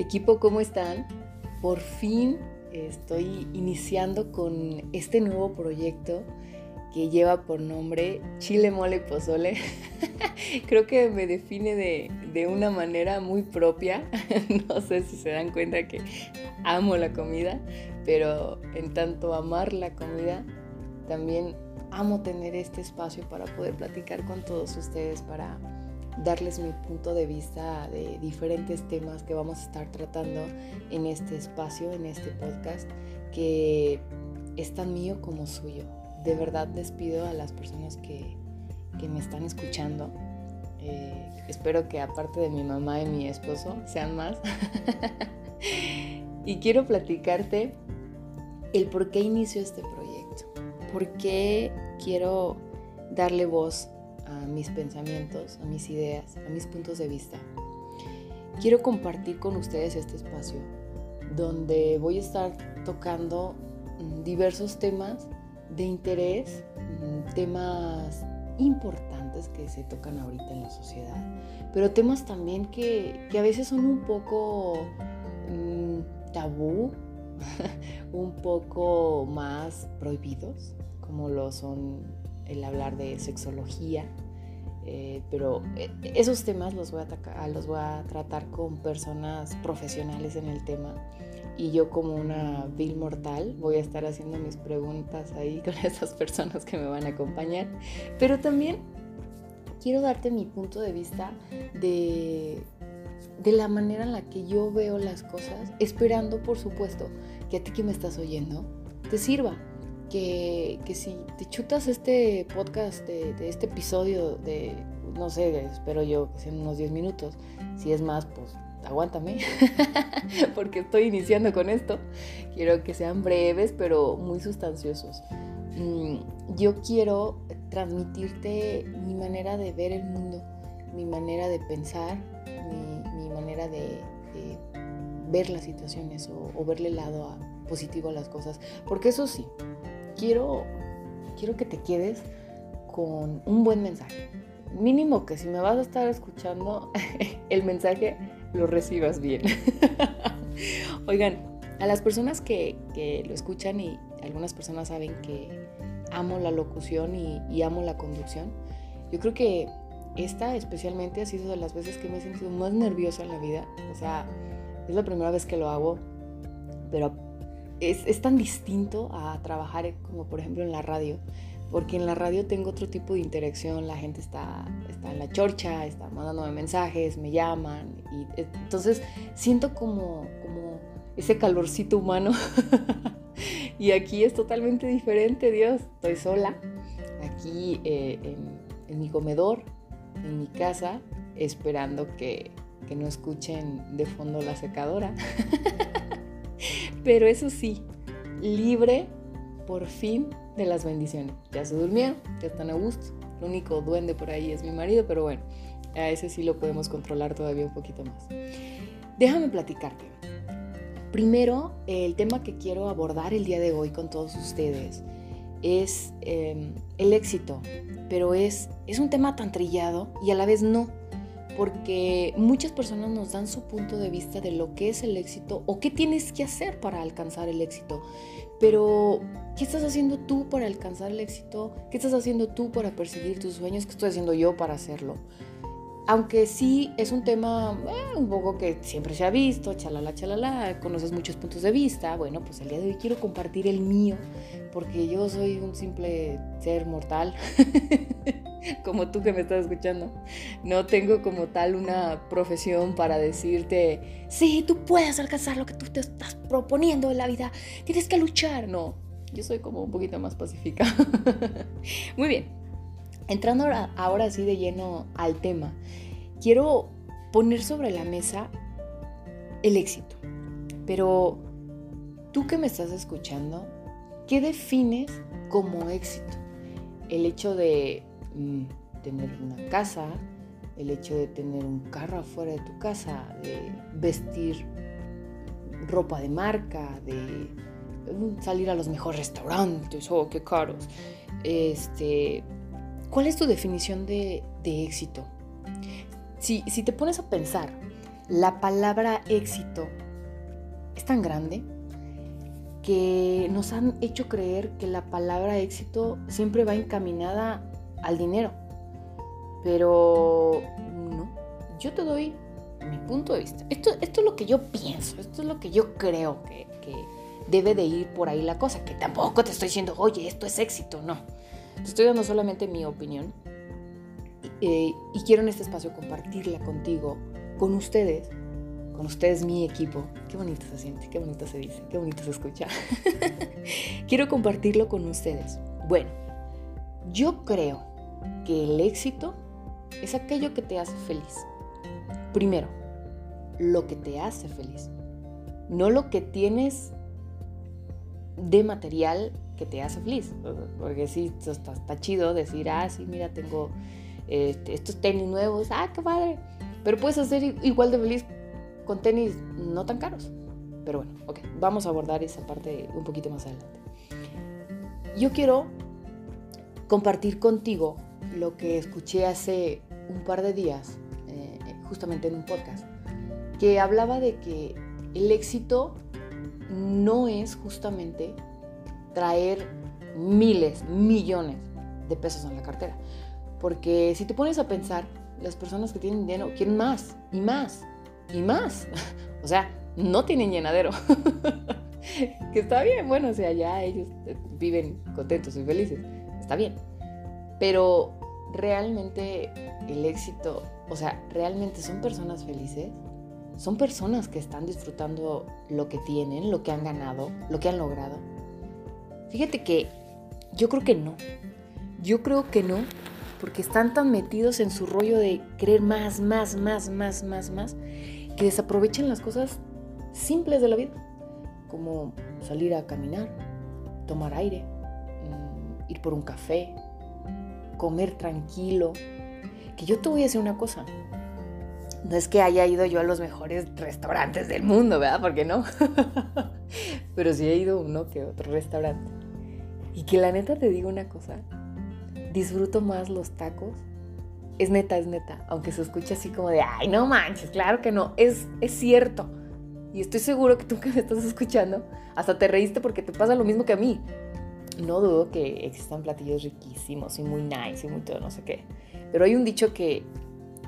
Equipo, ¿cómo están? Por fin estoy iniciando con este nuevo proyecto que lleva por nombre Chile Mole Pozole. Creo que me define de, de, una manera muy propia. no sé si se dan cuenta que amo la comida, pero en tanto amar la comida, también amo tener este espacio para poder platicar con todos ustedes, para darles mi punto de vista de diferentes temas que vamos a estar tratando en este espacio, en este podcast, que es tan mío como suyo. De verdad les pido a las personas que, que me están escuchando, eh, espero que aparte de mi mamá y mi esposo sean más. y quiero platicarte el por qué inicio este proyecto, por qué quiero darle voz a mis pensamientos, a mis ideas, a mis puntos de vista. Quiero compartir con ustedes este espacio donde voy a estar tocando mm, diversos temas de interés, mm, temas importantes que se tocan ahorita en la sociedad, pero temas también que, a veces son un poco mm, tabú, un poco más prohibidos, como lo son el hablar de sexología, eh, pero eh, esos temas los voy, a los voy a tratar con personas profesionales en el tema. Y yo como una vil mortal voy a estar haciendo mis preguntas ahí con esas personas que me van a acompañar, pero también quiero darte mi punto de vista de, de la manera en la que yo veo las cosas, esperando por supuesto que a ti que me estás oyendo te sirva, que, si te chutas este podcast, de, este episodio de, no sé, espero yo que sean unos 10 minutos, si es más, pues aguántame, porque estoy iniciando con esto. Quiero que sean breves, pero muy sustanciosos. Mm, yo quiero transmitirte mi manera de ver el mundo, mi manera de pensar, mi, manera de, ver las situaciones o, o verle el lado positivo a las cosas. Porque eso sí, quiero, quiero que te quedes con un buen mensaje. Mínimo que si me vas a estar escuchando, el mensaje lo recibas bien. Oigan, a las personas que, lo escuchan y algunas personas saben que amo la locución y, y amo la conducción, yo creo que esta especialmente ha sido de las veces que me he sentido más nerviosa en la vida. O sea, es la primera vez que lo hago, pero es, tan distinto a trabajar como por ejemplo en la radio, porque en la radio tengo otro tipo de interacción, la gente está, está en la chorcha, está mandándome mensajes, me llaman, y eh, entonces siento como, como ese calorcito humano. y aquí es totalmente diferente, Dios, estoy sola, aquí eh, en, en, mi comedor, en mi casa, esperando que, que no escuchen de fondo la secadora. Pero eso sí, libre por fin de las bendiciones. Ya se durmieron, ya están a gusto. El único duende por ahí es mi marido, pero bueno, a ese sí lo podemos controlar todavía un poquito más. Déjame platicarte. Primero, el tema que quiero abordar el día de hoy con todos ustedes es em, el éxito, pero es, es un tema tan trillado y a la vez no porque muchas personas nos dan su punto de vista de lo que es el éxito o qué tienes que hacer para alcanzar el éxito. Pero, ¿qué estás haciendo tú para alcanzar el éxito? ¿Qué estás haciendo tú para perseguir tus sueños? ¿Qué estoy haciendo yo para hacerlo? Aunque sí es un tema eh, un poco que siempre se ha visto, chalala, chalala, conoces muchos puntos de vista, bueno, pues el día de hoy quiero compartir el mío, porque yo soy un simple ser mortal, como tú que me estás escuchando. No tengo como tal una profesión para decirte, sí, tú puedes alcanzar lo que tú te estás proponiendo en la vida, tienes que luchar. No, yo soy como un poquito más pacífica. Muy bien, Entrando ahora, sí de lleno al tema, quiero poner sobre la mesa el éxito. Pero tú que me estás escuchando, ¿qué defines como éxito? El hecho de mm, tener una casa, el hecho de tener un carro afuera de tu casa, de vestir ropa de marca, de mm, salir a los mejores restaurantes, oh, qué caros. Este, ¿Cuál es tu definición de, éxito? Si, te pones a pensar, la palabra éxito es tan grande que nos han hecho creer que la palabra éxito siempre va encaminada al dinero. Pero no, yo te doy mi punto de vista. Esto, es lo que yo pienso, esto es lo que yo creo que, debe de ir por ahí la cosa, que tampoco te estoy diciendo, oye, esto es éxito, no. Estoy dando solamente mi opinión eh, y quiero en este espacio compartirla contigo, con ustedes, con ustedes mi equipo. Qué bonito se siente, qué bonito se dice, qué bonito se escucha. quiero compartirlo con ustedes. Bueno, yo creo que el éxito es aquello que te hace feliz. Primero, lo que te hace feliz, no lo que tienes de material que te hace feliz. Porque sí, está, chido decir, ah, sí, mira, tengo este, estos tenis nuevos, ah, qué padre. Pero puedes hacer igual de feliz con tenis no tan caros. Pero bueno, ok, vamos a abordar esa parte un poquito más adelante. Yo quiero compartir contigo lo que escuché hace un par de días justamente en un podcast, que hablaba de que el éxito no es justamente traer miles, millones de pesos en la cartera. Porque si te pones a pensar, las personas que tienen dinero quieren más y más y más. O sea, no tienen llenadero. que está bien, bueno, o sea, ya ellos viven contentos y felices. Está bien. Pero realmente el éxito o sea, ¿realmente son personas felices? ¿Son personas que están disfrutando lo que tienen, lo que han ganado, lo que han logrado? Fíjate que yo creo que no. Yo creo que no, porque están tan metidos en su rollo de querer más, más, más, más, más, más, que desaprovechan las cosas simples de la vida, como salir a caminar, tomar aire, mm, ir por un café, comer tranquilo, que yo te voy a decir una cosa. No es que haya ido yo a los mejores restaurantes del mundo, ¿verdad? Porque no. Pero sí he ido uno que otro restaurante. Y que la neta te digo una cosa. Disfruto más los tacos. Es neta, es neta. Aunque se escuche así como de, ay, no manches, claro que no. Es, es cierto. Y estoy seguro que tú que me estás escuchando, hasta te reíste porque te pasa lo mismo que a mí. No dudo que existan platillos riquísimos y muy nice y muy todo, no sé qué. Pero hay un dicho que,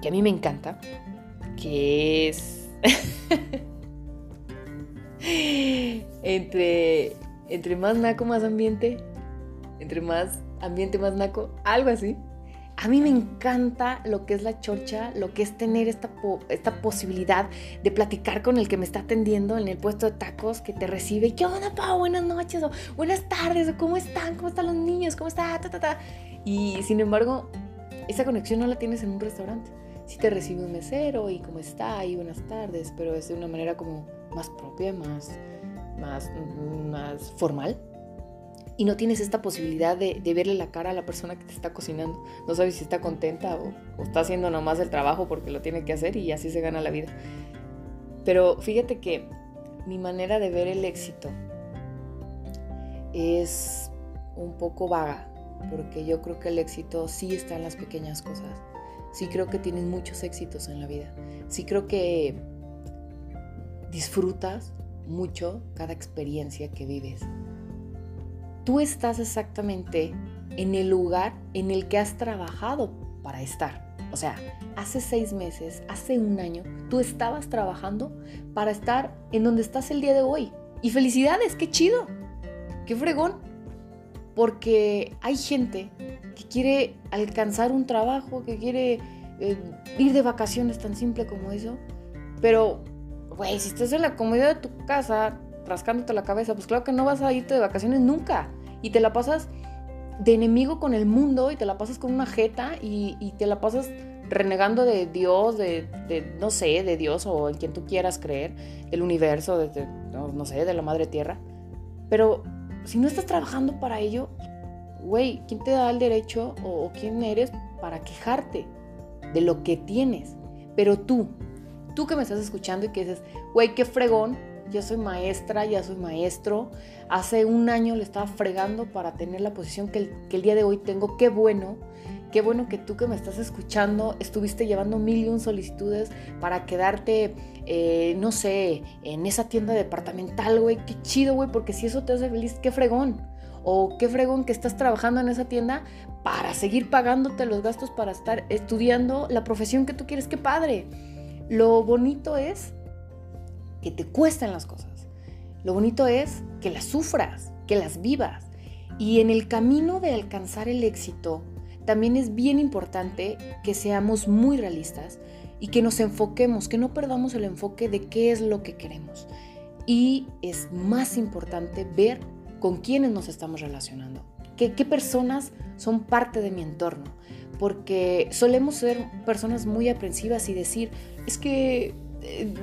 a mí me encanta, que es... entre, entre más naco, más ambiente. Entre más ambiente, más naco. Algo así. A mí me encanta lo que es la chorcha, lo que es tener esta, esta posibilidad de platicar con el que me está atendiendo en el puesto de tacos, que te recibe. ¿Qué onda, Pau? Buenas noches, o buenas tardes, o cómo están, cómo están los niños, cómo está, ta, ta, ta. Y sin embargo, esa conexión no la tienes en un restaurante. Si te recibe un mesero y cómo está y buenas tardes, pero es de una manera como más propia, más, más, más formal. Y no tienes esta posibilidad de, verle la cara a la persona que te está cocinando. No sabes si está contenta o, o está haciendo nomás el trabajo porque lo tiene que hacer y así se gana la vida. Pero fíjate que mi manera de ver el éxito es un poco vaga porque yo creo que el éxito sí está en las pequeñas cosas. Sí creo que tienes muchos éxitos en la vida. Sí creo que disfrutas mucho cada experiencia que vives. Tú estás exactamente en el lugar en el que has trabajado para estar. O sea, hace seis meses, hace un año, tú estabas trabajando para estar en donde estás el día de hoy. Y felicidades, qué chido, qué fregón porque hay gente que quiere alcanzar un trabajo, que quiere eh, ir de vacaciones tan simple como eso, pero, güey, si estás en la comodidad de tu casa rascándote la cabeza, pues claro que no vas a irte de vacaciones nunca y te la pasas de enemigo con el mundo y te la pasas con una jeta y, te la pasas renegando de Dios, de, no sé, de Dios o en quien tú quieras creer, del universo, de, no sé, de la madre tierra. Pero si no estás trabajando para ello, güey, ¿quién te da el derecho o, quién eres para quejarte de lo que tienes? Pero tú, tú que me estás escuchando y que dices, güey, qué fregón, ya soy maestra, ya soy maestro, hace un año le estaba fregando para tener la posición que el, día de hoy tengo, qué bueno, Qué bueno que tú que me estás escuchando estuviste llevando mil y un solicitudes para quedarte, eh, no sé, en esa tienda departamental, güey. Qué chido, güey, porque si eso te hace feliz, qué fregón. O qué fregón que estás trabajando en esa tienda para seguir pagándote los gastos para estar estudiando la profesión que tú quieres. Qué padre. Lo bonito es que te cuesten las cosas. Lo bonito es que las sufras, que las vivas. Y en el camino de alcanzar el éxito, también es bien importante que seamos muy realistas y que nos enfoquemos, que no perdamos el enfoque de qué es lo que queremos. Y es más importante ver con quiénes nos estamos relacionando, qué, qué personas son parte de mi entorno, porque solemos ser personas muy aprensivas y decir, es que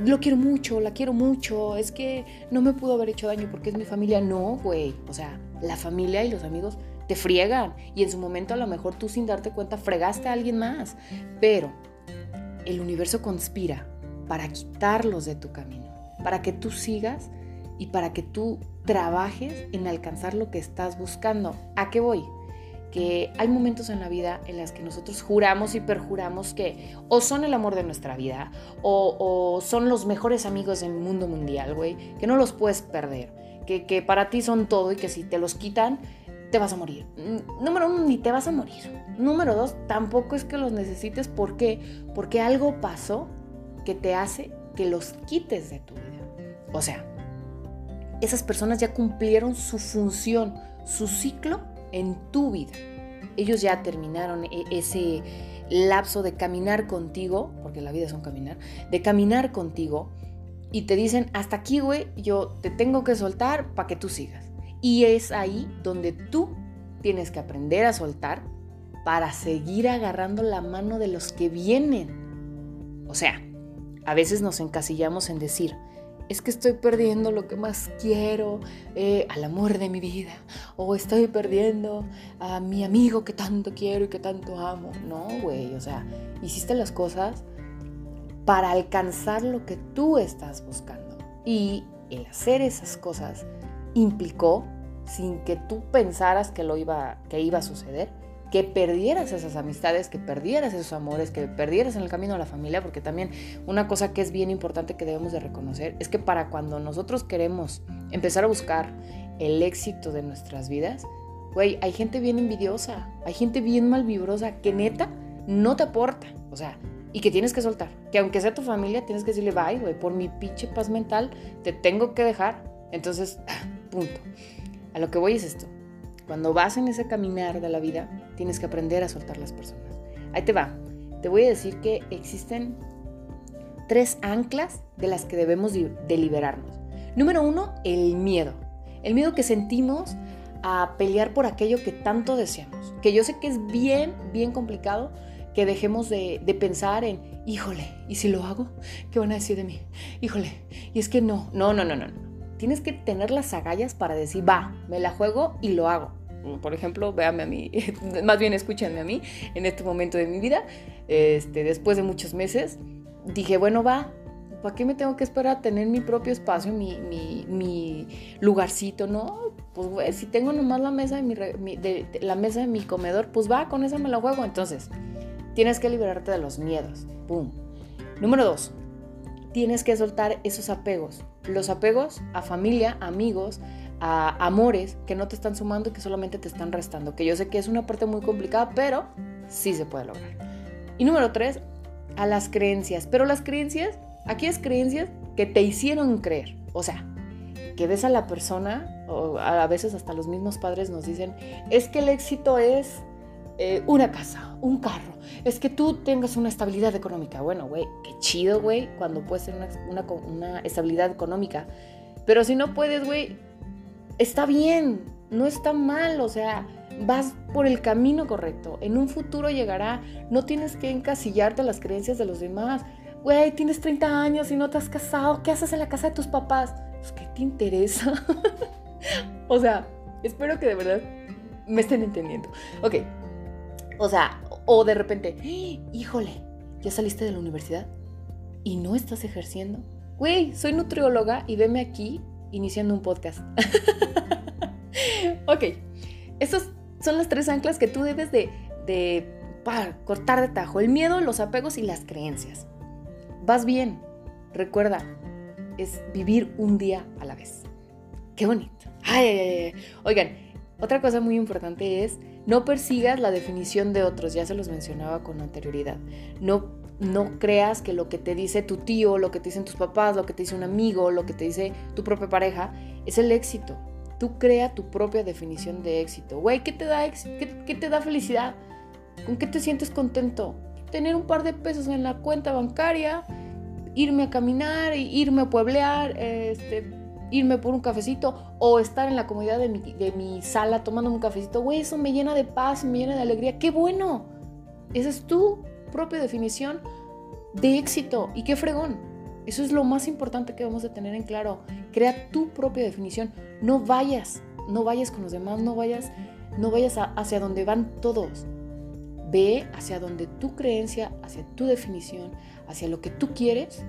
lo quiero mucho, la quiero mucho, es que no me pudo haber hecho daño porque es mi familia. No, güey, o sea, la familia y los amigos te friegan y en su momento a lo mejor tú sin darte cuenta fregaste a alguien más, pero el universo conspira para quitarlos de tu camino, para que tú sigas y para que tú trabajes en alcanzar lo que estás buscando. ¿A qué voy? Que hay momentos en la vida en las que nosotros juramos y perjuramos que o son el amor de nuestra vida o, son los mejores amigos del mundo mundial, güey, que no los puedes perder, que, que, para ti son todo y que si te los quitan, te vas a morir. Número uno, ni te vas a morir. Número dos, tampoco es que los necesites. ¿Por qué? Porque algo pasó que te hace que los quites de tu vida. O sea, esas personas ya cumplieron su función, su ciclo en tu vida. Ellos ya terminaron e-, ese lapso de caminar contigo, porque la vida es un caminar, de caminar contigo y te dicen, hasta aquí, güey, yo te tengo que soltar para que tú sigas. Y es ahí donde tú tienes que aprender a soltar para seguir agarrando la mano de los que vienen. O sea, a veces nos encasillamos en decir, es que estoy perdiendo lo que más quiero, eh, al amor de mi vida, o estoy perdiendo a mi amigo que tanto quiero y que tanto amo. No, güey, o sea, hiciste las cosas para alcanzar lo que tú estás buscando. Y el hacer esas cosas implicó, sin que tú pensaras que lo iba, que iba a suceder, que perdieras esas amistades, que perdieras esos amores, que perdieras en el camino a la familia, porque también una cosa que es bien importante que debemos de reconocer es que para cuando nosotros queremos empezar a buscar el éxito de nuestras vidas, güey, hay gente bien envidiosa, hay gente bien malvibrosa que neta no te aporta, o sea, y que tienes que soltar, que aunque sea tu familia, tienes que decirle, bye, güey, por mi pinche paz mental, te tengo que dejar, entonces, punto. A lo que voy es esto, cuando vas en ese caminar de la vida, tienes que aprender a soltar las personas. Ahí te va. Te voy a decir que existen tres anclas de las que debemos de liberarnos. Número uno, el miedo. El miedo que sentimos a pelear por aquello que tanto deseamos. Que yo sé que es bien, bien complicado que dejemos de, de, pensar en, híjole, ¿y si lo hago? ¿Qué van a decir de mí? Híjole, y es que no, no, no, no, no. Tienes que tener las agallas para decir, va, me la juego y lo hago por ejemplo, véame a mí, más bien escúchenme a mí en este momento de mi vida, este, después de muchos meses, dije, bueno, va, ¿para qué me tengo que esperar a tener mi propio espacio, mi, mi, mi lugarcito? No, pues si tengo nomás la mesa, de mi, de, la mesa de mi comedor, pues va, con esa me la juego. Entonces, tienes que liberarte de los miedos. ¡Pum! Número dos, tienes que soltar esos apegos. Los apegos a familia, amigos, a amores que no te están sumando y que solamente te están restando. Que yo sé que es una parte muy complicada, pero sí se puede lograr. Y número tres, a las creencias. Pero las creencias, aquellas creencias que te hicieron creer. O sea, que ves a la persona, o a veces hasta los mismos padres nos dicen, es que el éxito es eh, una casa, un carro, es que tú tengas una estabilidad económica. Bueno, güey, qué chido, güey, cuando puedes tener una, una, una estabilidad económica. Pero si no puedes, güey, está bien, no está mal, o sea, vas por el camino correcto. En un futuro llegará, no tienes que encasillarte a las creencias de los demás. Güey, tienes 30 años y no te has casado, ¿qué haces en la casa de tus papás? Pues, ¿qué te interesa? o sea, espero que de verdad me estén entendiendo. Ok, o sea, o de repente, híjole, ya saliste de la universidad y no estás ejerciendo. Güey, soy nutrióloga y veme aquí iniciando un podcast. ok, estas son las tres anclas que tú debes de, para cortar de tajo. El miedo, los apegos y las creencias. Vas bien. Recuerda, es vivir un día a la vez. Qué bonito. Ay, Oigan, otra cosa muy importante es no persigas la definición de otros, ya se los mencionaba con anterioridad. No, no creas que lo que te dice tu tío, lo que te dicen tus papás, lo que te dice un amigo, lo que te dice tu propia pareja, es el éxito. Tú crea tu propia definición de éxito. Güey, ¿qué te da ¿Qué, ¿Qué te da felicidad? ¿Con qué te sientes contento? Tener un par de pesos en la cuenta bancaria, irme a caminar, irme a pueblear, este, irme por un cafecito o estar en la comodidad de mi, de mi sala tomando un cafecito. Güey, eso me llena de paz, me llena de alegría. ¡Qué bueno! Esa es tu propia definición de éxito. Y qué fregón. Eso es lo más importante que vamos a tener en claro. Crea tu propia definición. No vayas, no vayas con los demás, no vayas, no vayas hacia donde van todos. Ve hacia donde tu creencia, hacia tu definición, hacia lo que tú quieres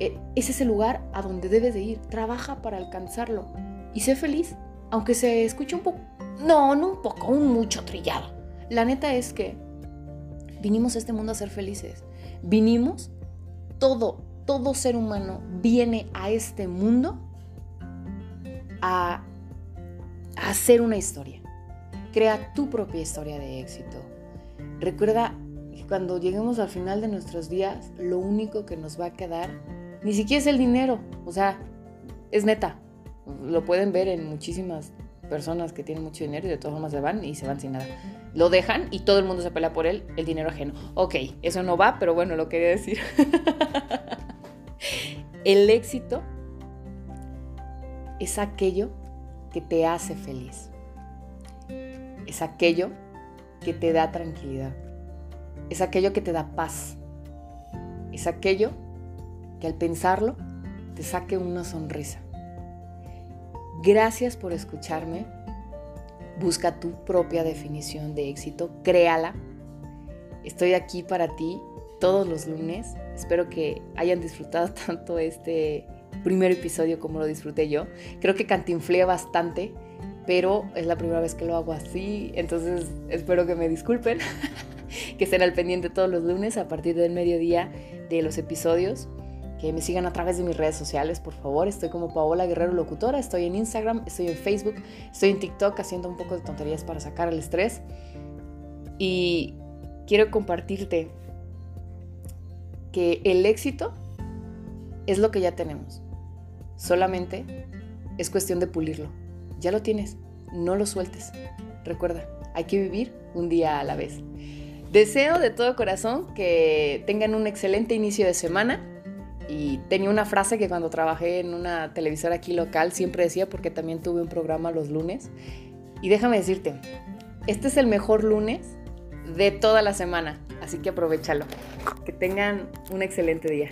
e, ese es el lugar a donde debes de ir. Trabaja para alcanzarlo y sé feliz, aunque se escuche un poco, no, no un poco, un mucho trillado. La neta es que vinimos a este mundo a ser felices. Vinimos, todo, todo ser humano viene a este mundo a, a hacer una historia. Crea tu propia historia de éxito. Recuerda que cuando lleguemos al final de nuestros días, lo único que nos va a quedar ni siquiera es el dinero, o sea, es neta. Lo pueden ver en muchísimas personas que tienen mucho dinero y de todas formas se van y se van sin nada. Lo dejan y todo el mundo se pelea por él, el dinero ajeno. Ok, eso no va, pero bueno, lo quería decir. el éxito es aquello que te hace feliz. Es aquello que te da tranquilidad. Es aquello que te da paz. Es aquello que al pensarlo te saque una sonrisa. Gracias por escucharme. Busca tu propia definición de éxito, créala. Estoy aquí para ti todos los lunes. Espero que hayan disfrutado tanto este primer episodio como lo disfruté yo. Creo que cantinflé bastante, pero es la primera vez que lo hago así, entonces espero que me disculpen, que estén al pendiente todos los lunes a partir del mediodía de los episodios que me sigan a través de mis redes sociales, por favor. Estoy como Paola Guerrero Locutora, estoy en Instagram, estoy en Facebook, estoy en TikTok haciendo un poco de tonterías para sacar el estrés. Y quiero compartirte que el éxito es lo que ya tenemos. Solamente es cuestión de pulirlo. Ya lo tienes, no lo sueltes. Recuerda, hay que vivir un día a la vez. Deseo de todo corazón que tengan un excelente inicio de semana y tenía una frase que cuando trabajé en una televisora aquí local siempre decía, porque también tuve un programa los lunes. Y déjame decirte, este es el mejor lunes de toda la semana, así que aprovechalo. Que tengan un excelente día.